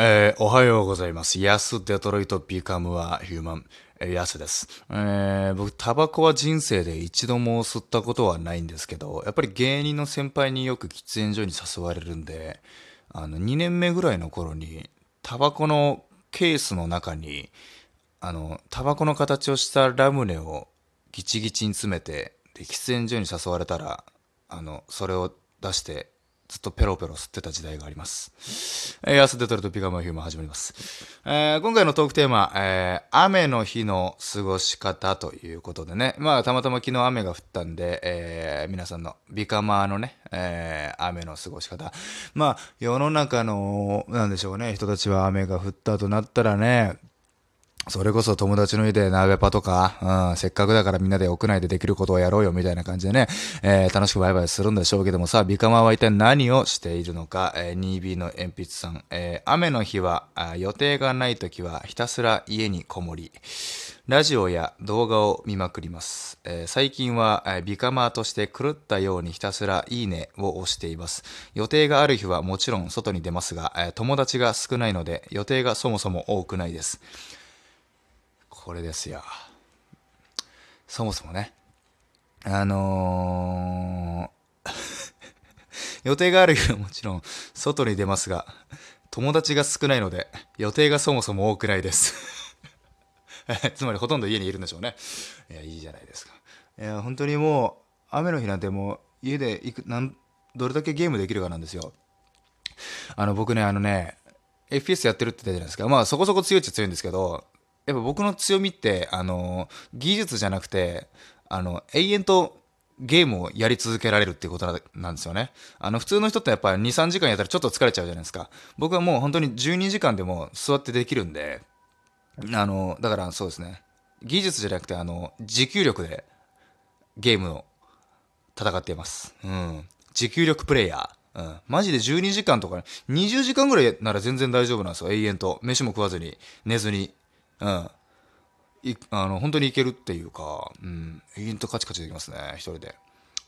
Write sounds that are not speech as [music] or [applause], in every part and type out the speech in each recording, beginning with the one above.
えー、おはようございます。ヤスデトロイトビカムはヒューマン。ヤスです。えー、僕、タバコは人生で一度も吸ったことはないんですけど、やっぱり芸人の先輩によく喫煙所に誘われるんで、あの、2年目ぐらいの頃に、タバコのケースの中に、あの、タバコの形をしたラムネをギチギチに詰めて、で、喫煙所に誘われたら、あの、それを出して、ずっとペロペロ吸ってた時代があります。えー、ヤスデトルとピカマヒューマン始まります。えー今回のトークテーマ、えー雨の日の過ごし方ということでね、まあ、たまたま昨日雨が降ったんで、えー皆さんのビカマーのね、えー雨の過ごし方。まあ、世の中の、なんでしょうね、人たちは雨が降ったとなったらね、それこそ友達の家で鍋パとか、うん、せっかくだからみんなで屋内でできることをやろうよみたいな感じでね、えー楽しくバイバイするんでしょうけどもさ、ビカマは一体何をしているのか、えー 2B の鉛筆さん、えー雨の日は予定がない時はひたすら家にこもり、ラジオや動画を見まくります。えー最近は、えービカマーとして狂ったようにひたすらいいねを押しています。予定がある日はもちろん外に出ますが、えー友達が少ないので予定がそもそも多くないです。これですよ。そもそもね。あのー [laughs] 予定がある日はもちろん外に出ますが、友達が少ないので予定がそもそも多くないです。[laughs] つまりほとんど家にいるんでしょうね。いや、いいじゃないですか。いや、本当にもう雨の日なんてもう家でいくなんどれだけゲームできるかなんですよ。あの僕ね、あのね、FPS やってるって言ったじゃないですか。まあそこそこ強いっちゃ強いんですけど、やっぱ僕の強みって、あの、技術じゃなくて、あの、永遠とゲームをやり続けられるっていうことなんですよね。あの、普通の人ってやっぱり2、3時間やったらちょっと疲れちゃうじゃないですか。僕はもう本当に12時間でも座ってできるんで、あの、だからそうですね。技術じゃなくて、あの、持久力でゲームを戦っています。うん。持久力プレイヤー。うん。マジで12時間とか、20時間ぐらいなら全然大丈夫なんですよ。永遠と。飯も食わずに、寝ずに。うん。いあの、本当にいけるっていうか、うん。永遠とカチカチできますね。一人で。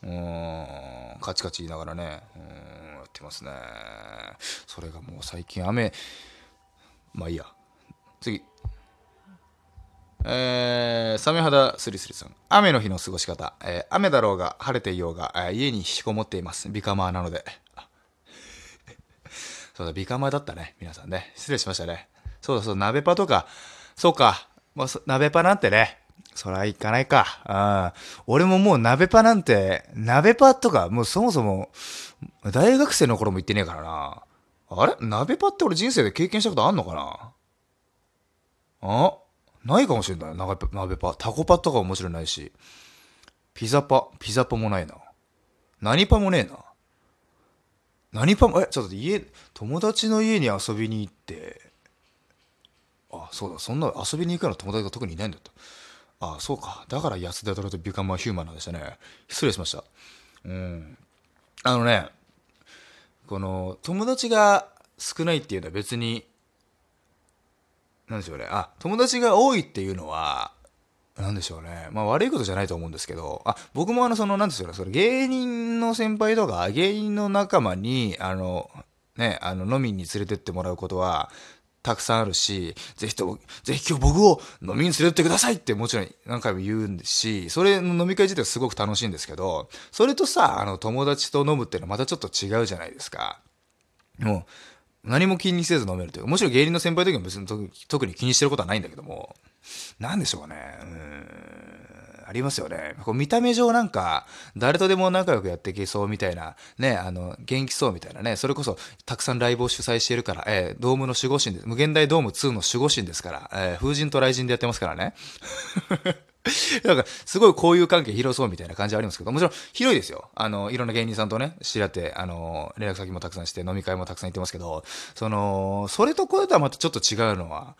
うん。カチカチ言いながらね。うん。やってますね。それがもう最近雨、まあいいや。次。えー、サメ肌スリスリさん。雨の日の過ごし方。えー雨だろうが晴れていようが、えー家に引きこもっています。ビカマーなので。そうだ、ビカマーだったね。皆さんね。失礼しましたね。そうだ、そうだ、鍋パとか。そうか。もうそ鍋パなんてね。そらいかないか。うん。俺ももう鍋パなんて、鍋パとか、もうそもそも、大学生の頃も行ってねえからな。あれ？鍋パって俺人生で経験したことあんのかな？あ？ないかもしれない。鍋パ、タコパとかももちろんないし。ピザパ、ピザパもないな。何パもねえな。何パも、え、ちょっと家、友達の家に遊びに行って、あ、そうだ、そんな遊びに行くような友達が特にいないんだった。あ、そうか。だから安田ドラとビュカマヒューマンなんでしたね。失礼しました。うん。あのね、この、友達が少ないっていうのは別に、なんでしょうね。あ、友達が多いっていうのは、なんでしょうね。まあ悪いことじゃないと思うんですけど、あ、僕もあの、その、なんですよね、それ芸人の先輩とか、芸人の仲間に、あの、ね、あの、飲みに連れてってもらうことは、たくさんあるし、ぜひとも、ぜひ今日僕を飲みに連れてってくださいってもちろん何回も言うんですし、それの飲み会自体はすごく楽しいんですけど、それとさ、あの、友達と飲むっていうのはまたちょっと違うじゃないですか。もう、何も気にせず飲めるというか、もちろん芸人の先輩の時も別に特に気にしてることはないんだけども、なんでしょうかね。うん、ありますよね。こう見た目上なんか、誰とでも仲良くやっていけそうみたいな、ね、あの、元気そうみたいなね、それこそ、たくさんライブを主催しているから、えードームの守護神です、無限大ドーム2の守護神ですから、えー風神と雷神でやってますからね。[laughs] なんか、すごい交友関係広そうみたいな感じはありますけど、もちろん広いですよ。あの、いろんな芸人さんとね、知り合って、あの、連絡先もたくさんして、飲み会もたくさん行ってますけど、その、それとこれとはまたちょっと違うのは、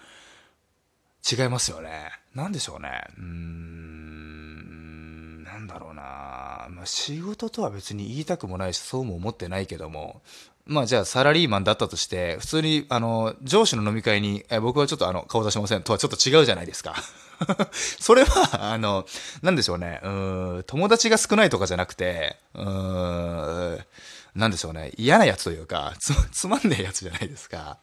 違いますよね。なんでしょうね。うん、なんだろうな。まあ、仕事とは別に言いたくもないし、そうも思ってないけども、まあじゃあサラリーマンだったとして、普通に、あの、上司の飲み会に、え僕はちょっとあの、顔出しませんとはちょっと違うじゃないですか。[laughs] それは、あの、なんでしょうね。うーん、友達が少ないとかじゃなくて、うーん、なんでしょうね、嫌なやつというか、つ、つまんねえやつじゃないですか。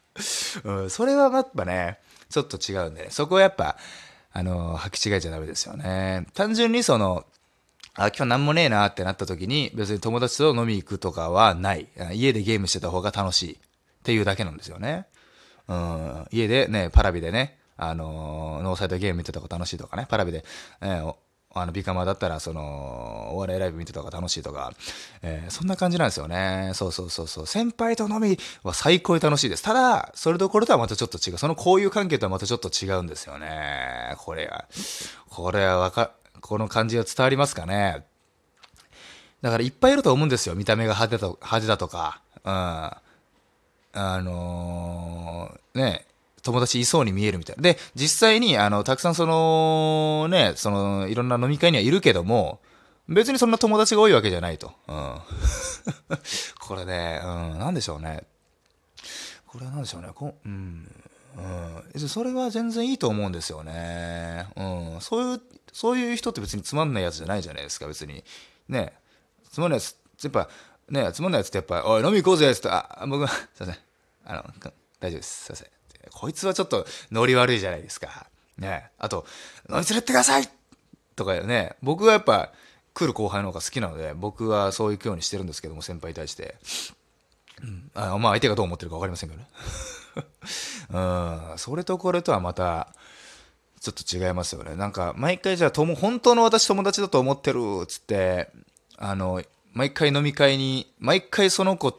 うん、それはやっぱね、ちょっと違うんで、ね、そこはやっぱ、あの、履き違えちゃダメですよね。単純にその、あ、今日なんもねえなってなった時に、別に友達と飲み行くとかはない。家でゲームしてた方が楽しいっていうだけなんですよね。うん、家でね、パラビでね、あのー、ノーサイドゲーム見てた方が楽しいとかね、パラビで、えー、あの、ビカマだったら、その、お笑いライブ見てた方が楽しいとか、えー、そんな感じなんですよね。そうそうそうそう。先輩と飲みは最高に楽しいです。ただ、それどころとはまたちょっと違う。その交友関係とはまたちょっと違うんですよね。これは、これはわか、この感じは伝わりますかね。だからいっぱいいると思うんですよ。見た目が派手と派手だとか。うん。あのー、ね、友達いそうに見えるみたいな。で、実際に、あの、たくさんその、ね、その、いろんな飲み会にはいるけども、別にそんな友達が多いわけじゃないと。うん。[laughs] これね、うん、なんでしょうね。これはなんでしょうね。こうん。うん。それは全然いいと思うんですよね。うん。そういう、そういう人って別につまんないやつじゃないじゃないですか、別に。ね。つまんないやつ、やっぱ、ね、つまんないやつってやっぱ、おい、飲み行こうぜっつって、あ、僕は、すいません。あの、大丈夫です。すいません。こいつはちょっとノリ悪いじゃないですか。ね。あと、飲み連れてってくださいとかね、僕はやっぱ来る後輩の方が好きなので、僕はそう行くようにしてるんですけども、先輩に対して。うん、あまあ相手がどう思ってるか分かりませんけどね。[laughs] うん、それとこれとはまた、ちょっと違いますよね。なんか、毎回じゃあ、とも、本当の私友達だと思ってるっつって、あの、毎回飲み会に、毎回その子、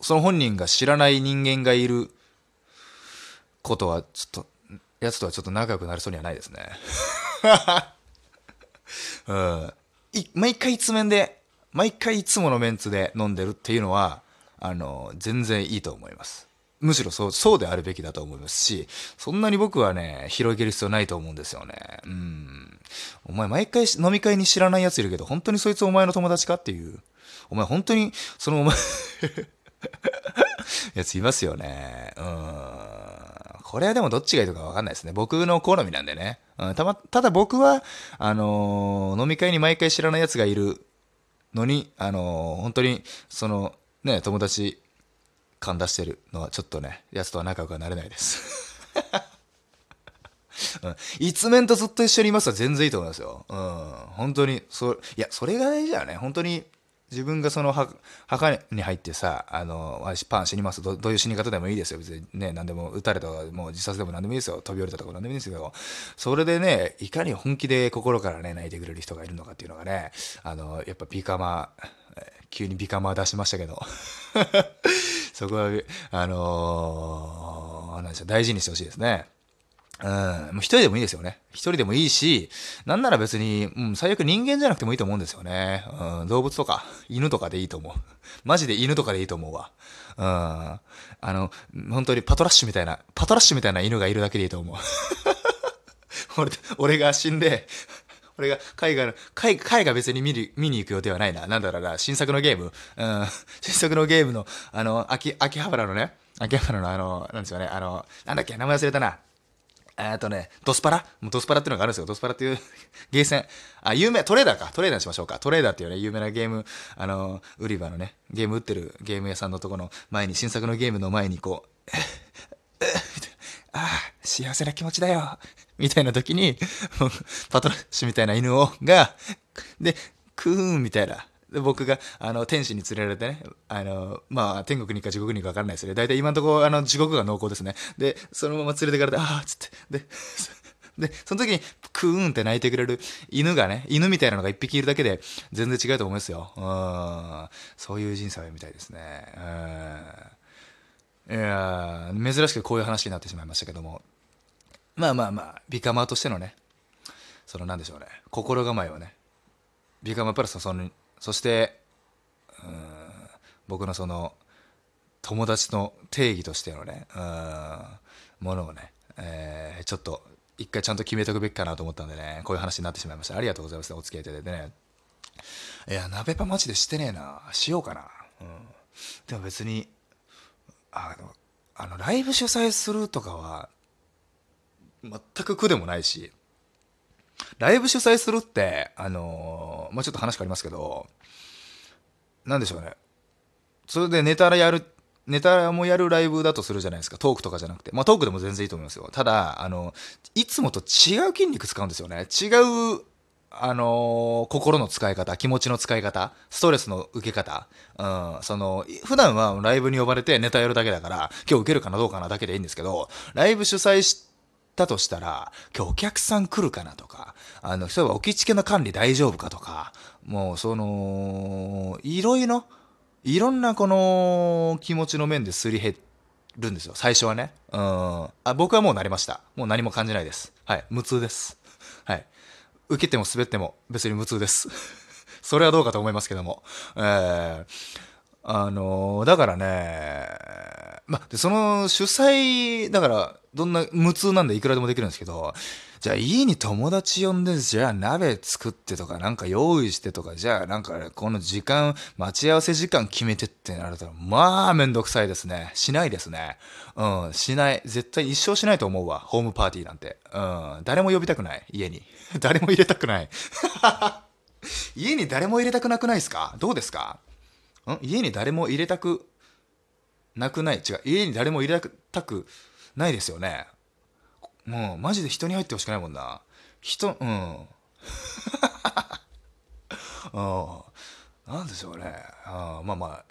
その本人が知らない人間がいることは、ちょっと、やつとはちょっと仲良くなりそうにはないですね。[laughs] うん。毎回一面で、毎回いつものメンツで飲んでるっていうのは、あの、全然いいと思います。むしろそう、そうであるべきだと思いますし、そんなに僕はね、広げる必要ないと思うんですよね。うん。お前毎回飲み会に知らない奴いるけど、本当にそいつお前の友達かっていう。お前本当に、そのお前 [laughs] やついますよね。うん。これはでもどっちがいいとかわかんないですね。僕の好みなんでね。うん、たま、ただ僕は、あのー、飲み会に毎回知らない奴がいるのに、あのー、本当に、その、ね、友達感出してるのはちょっとね、奴とは仲良くはなれないです。[laughs] うん、一面とずっと一緒にいますは全然いいと思いますよ。うん。本当に、そ、いや、それが大事だよね。本当に、自分がその墓に入ってさ、あの、私パン死にますど。どういう死に方でもいいですよ。別にね、何でも撃たれたもう自殺でも何でもいいですよ。飛び降りたとか何でもいいですけど、それでね、いかに本気で心からね、泣いてくれる人がいるのかっていうのがね、あの、やっぱビカマ、急にビカマ出しましたけど、そこは、あのー、なんでしょう、大事にしてほしいですね。うん。もう一人でもいいですよね。一人でもいいし、なんなら別に、うん、最悪人間じゃなくてもいいと思うんですよね。うん、動物とか、犬とかでいいと思う。[laughs] マジで犬とかでいいと思うわ。うん。あの、本当にパトラッシュみたいな、パトラッシュみたいな犬がいるだけでいいと思う。[laughs] 俺、俺が死んで、俺が海外の、海海外別に見る、見に行く予定はないな。なんだろうな、新作のゲーム。うん、[laughs] 新作のゲームの、あの、秋、秋葉原のね、秋葉原のあの、なんですよね、あの、なんだっけ、名前忘れたな。えっとね、ドスパラ？もドスパラっていうのがあるんですよ。ドスパラっていう [laughs] ゲーセン。あ、有名、トレーダーか。トレーダーにしましょうか。トレーダーっていうね、有名なゲーム、あの、売り場のね、ゲーム売ってるゲーム屋さんのとこの前に、新作のゲームの前にこう、[laughs] ああ、幸せな気持ちだよ。みたいな時に、[laughs] パトラッシュみたいな犬を、が、で、クーンみたいな。で、僕が、あの、天使に連れられてね、あの、まあ、天国に行くか地獄に行くか分からないですよね。大体今のところ、あの、地獄が濃厚ですね。で、そのまま連れてかれて、ああ、つって、で、[laughs] で、その時に、クーンって泣いてくれる犬がね、犬みたいなのが一匹いるだけで、全然違うと思いますよ。うん。そういう人生みたいですね。うん。いや珍しくこういう話になってしまいましたけども。まあまあまあ、ビカマーとしてのね、そのなんでしょうね、心構えをね、ビカマープラスのそのそして、うん、僕のその、友達の定義としてのね、うん、ものをね、えー、ちょっと、一回ちゃんと決めておくべきかなと思ったんでね、こういう話になってしまいました。ありがとうございます。お付き合いいただいてね。いや、鍋パマジでしてねえな。しようかな。うん。でも別に、あの、あの、ライブ主催するとかは、全く苦でもないし、ライブ主催するって、あの、まあ、ちょっと話変わりますけど、なんでしょうね。それでネタやる、ネタもやるライブだとするじゃないですか。トークとかじゃなくて。まあトークでも全然いいと思いますよ。ただ、あの、いつもと違う筋肉使うんですよね。違う、あのー心の使い方、気持ちの使い方、ストレスの受け方。うん、その、普段はライブに呼ばれてネタやるだけだから、今日受けるかなどうかなだけでいいんですけど、ライブ主催したとしたら、今日お客さん来るかなとか、あの、例えば置き付けの管理大丈夫かとか、もうその、いろいろ、いろんなこの気持ちの面ですり減るんですよ。最初はね。うん。あ、僕はもう慣れました。もう何も感じないです。はい。無痛です。はい。受けても滑っても別に無痛です。[laughs] それはどうかと思いますけども。えー、あのーだからね、ま、で、その主催、だから、どんな無痛なんでいくらでもできるんですけど、じゃあ家に友達呼んで、じゃあ鍋作ってとか、なんか用意してとか、じゃあなんかこの時間、待ち合わせ時間決めてってなると、まあめんどくさいですね。しないですね。うん、しない。絶対一生しないと思うわ。ホームパーティーなんて。うん、誰も呼びたくない。家に。[laughs] 誰も入れたくない。[laughs] 家に誰も入れたくなくないですか？どうですか？ん？家に誰も入れたくなくない？違う。家に誰も入れたくないですよね。もう、マジで人に入ってほしくないもんな。人、うん。[laughs] うん。なんでしょうね。うん、まあまあ。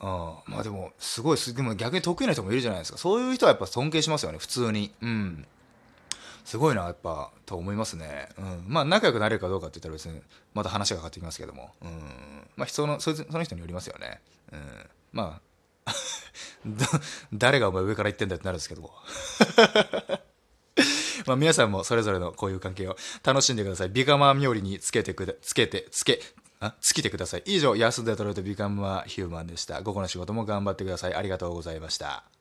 うん、まあでも、すごい、でも逆に得意な人もいるじゃないですか。そういう人はやっぱ尊敬しますよね、普通に。うん。すごいな、やっぱ、と思いますね。うん。まあ、仲良くなれるかどうかって言ったら別に、また話が変わってきますけども。うん。まあ、人の、その人によりますよね。うん。まあ、[laughs] 誰がお前上から言ってんだってなるんですけども。[laughs] まあ皆さんもそれぞれのこういう関係を楽しんでください。ビカマー冥利につけてくだ、つけて、つけ、あ、尽きてください。以上、安デトロイトビカムはヒューマンでした。午後の仕事も頑張ってください。ありがとうございました。